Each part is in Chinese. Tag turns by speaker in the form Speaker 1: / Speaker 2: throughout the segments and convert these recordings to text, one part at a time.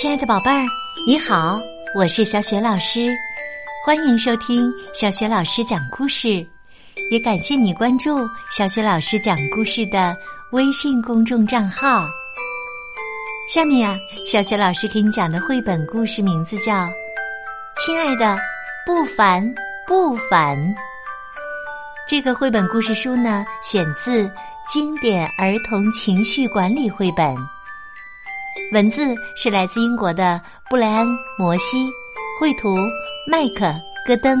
Speaker 1: 亲爱的宝贝儿，你好，我是小雪老师，欢迎收听小雪老师讲故事，也感谢你关注小雪老师讲故事的微信公众账号。下面呀，小雪老师给你讲的绘本故事名字叫《亲爱的，不烦不烦》。这个绘本故事书呢，选自经典儿童情绪管理绘本。文字是来自英国的布莱恩·摩西，绘图麦克·戈登，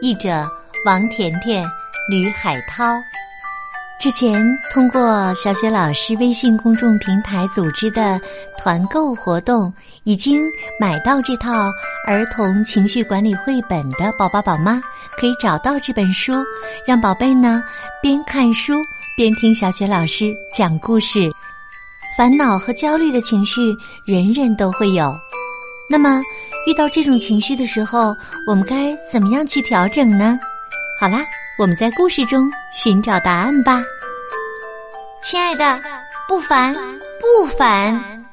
Speaker 1: 译者王甜甜、吕海涛。之前通过小雪老师微信公众平台组织的团购活动，已经买到这套儿童情绪管理绘本的宝宝宝妈，可以找到这本书，让宝贝呢边看书边听小雪老师讲故事。烦恼和焦虑的情绪，人人都会有。那么，遇到这种情绪的时候，我们该怎么样去调整呢？好啦，我们在故事中寻找答案吧。亲爱的，不烦不烦。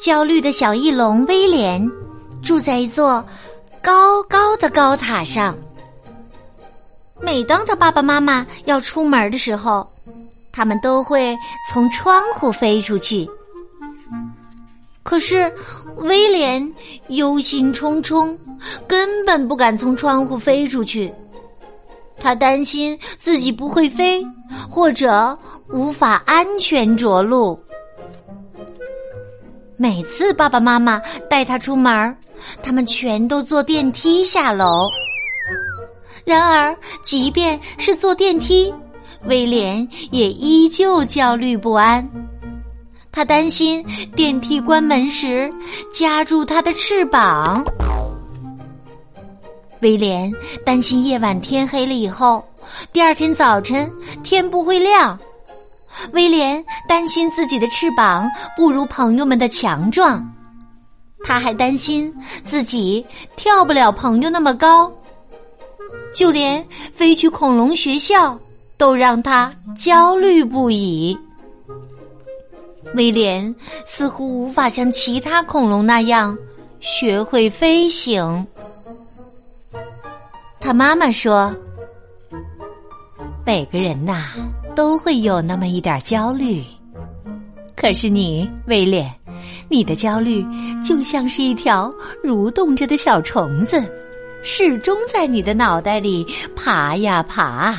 Speaker 1: 焦虑的小翼龙威廉住在一座高高的高塔上。每当他爸爸妈妈要出门的时候，他们都会从窗户飞出去，可是威廉忧心忡忡，根本不敢从窗户飞出去。他担心自己不会飞，或者无法安全着陆。每次爸爸妈妈带他出门，他们全都坐电梯下楼。然而，即便是坐电梯。威廉也依旧焦虑不安，他担心电梯关门时夹住他的翅膀。威廉担心夜晚天黑了以后，第二天早晨天不会亮。威廉担心自己的翅膀不如朋友们的强壮，他还担心自己跳不了朋友那么高，就连飞去恐龙学校。都让他焦虑不已。威廉似乎无法像其他恐龙那样学会飞行。他妈妈说：“每个人呐都会有那么一点焦虑，可是你，威廉，你的焦虑就像是一条蠕动着的小虫子，始终在你的脑袋里爬呀爬。”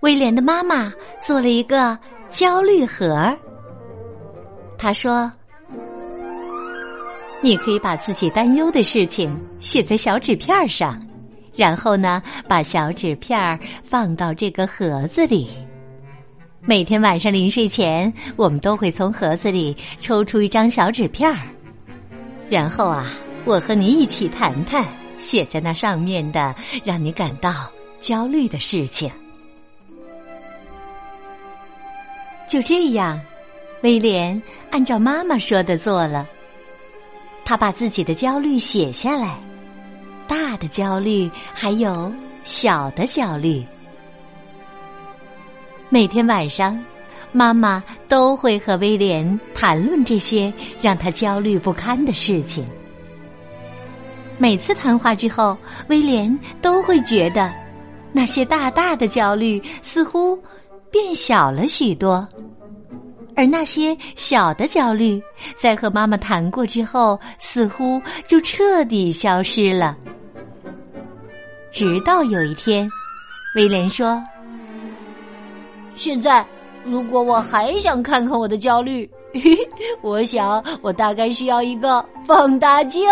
Speaker 1: 威廉的妈妈做了一个焦虑盒。他说：“你可以把自己担忧的事情写在小纸片上，然后呢，把小纸片放到这个盒子里。每天晚上临睡前，我们都会从盒子里抽出一张小纸片儿，然后啊，我和你一起谈谈写在那上面的让你感到焦虑的事情。”就这样，威廉按照妈妈说的做了。他把自己的焦虑写下来，大的焦虑还有小的焦虑。每天晚上，妈妈都会和威廉谈论这些让他焦虑不堪的事情。每次谈话之后，威廉都会觉得那些大大的焦虑似乎。变小了许多，而那些小的焦虑，在和妈妈谈过之后，似乎就彻底消失了。直到有一天，威廉说：“
Speaker 2: 现在，如果我还想看看我的焦虑，我想我大概需要一个放大镜。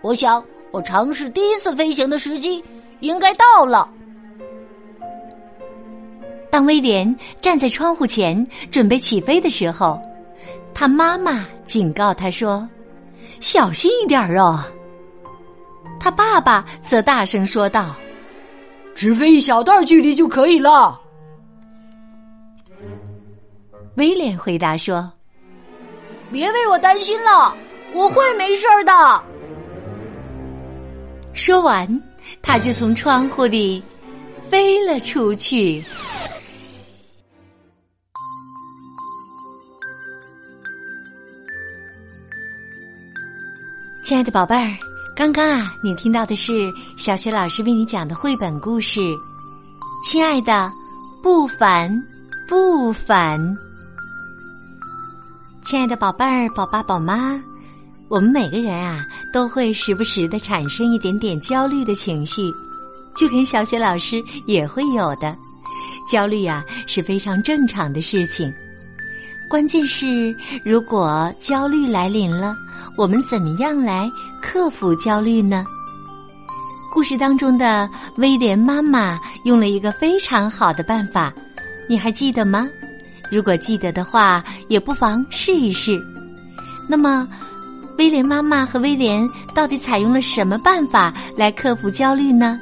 Speaker 2: 我想，我尝试第一次飞行的时机应该到了。”
Speaker 1: 当威廉站在窗户前准备起飞的时候，他妈妈警告他说：“小心一点哦。”他爸爸则大声说道：“
Speaker 3: 只飞一小段距离就可以了。”
Speaker 1: 威廉回答说：“
Speaker 2: 别为我担心了，我会没事的。”
Speaker 1: 说完，他就从窗户里飞了出去。亲爱的宝贝儿，刚刚啊，你听到的是小学老师为你讲的绘本故事。亲爱的，不烦不烦。亲爱的宝贝儿、宝爸、宝妈，我们每个人啊，都会时不时的产生一点点焦虑的情绪，就连小学老师也会有的。焦虑啊，是非常正常的事情。关键是，如果焦虑来临了。我们怎么样来克服焦虑呢？故事当中的威廉妈妈用了一个非常好的办法，你还记得吗？如果记得的话，也不妨试一试。那么，威廉妈妈和威廉到底采用了什么办法来克服焦虑呢？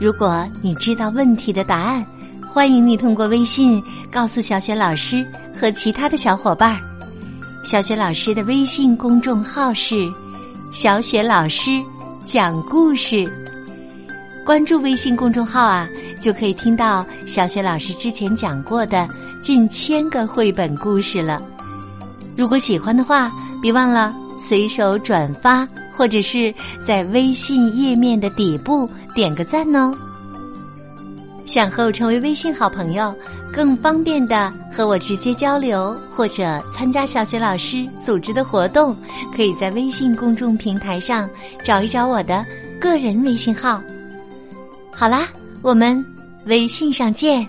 Speaker 1: 如果你知道问题的答案，欢迎你通过微信告诉小雪老师和其他的小伙伴儿。小雪老师的微信公众号是“小雪老师讲故事”，关注微信公众号啊，就可以听到小雪老师之前讲过的近千个绘本故事了。如果喜欢的话，别忘了随手转发，或者是在微信页面的底部点个赞哦。想和我成为微信好朋友？更方便的和我直接交流，或者参加小学老师组织的活动，可以在微信公众平台上找一找我的个人微信号。好啦，我们微信上见。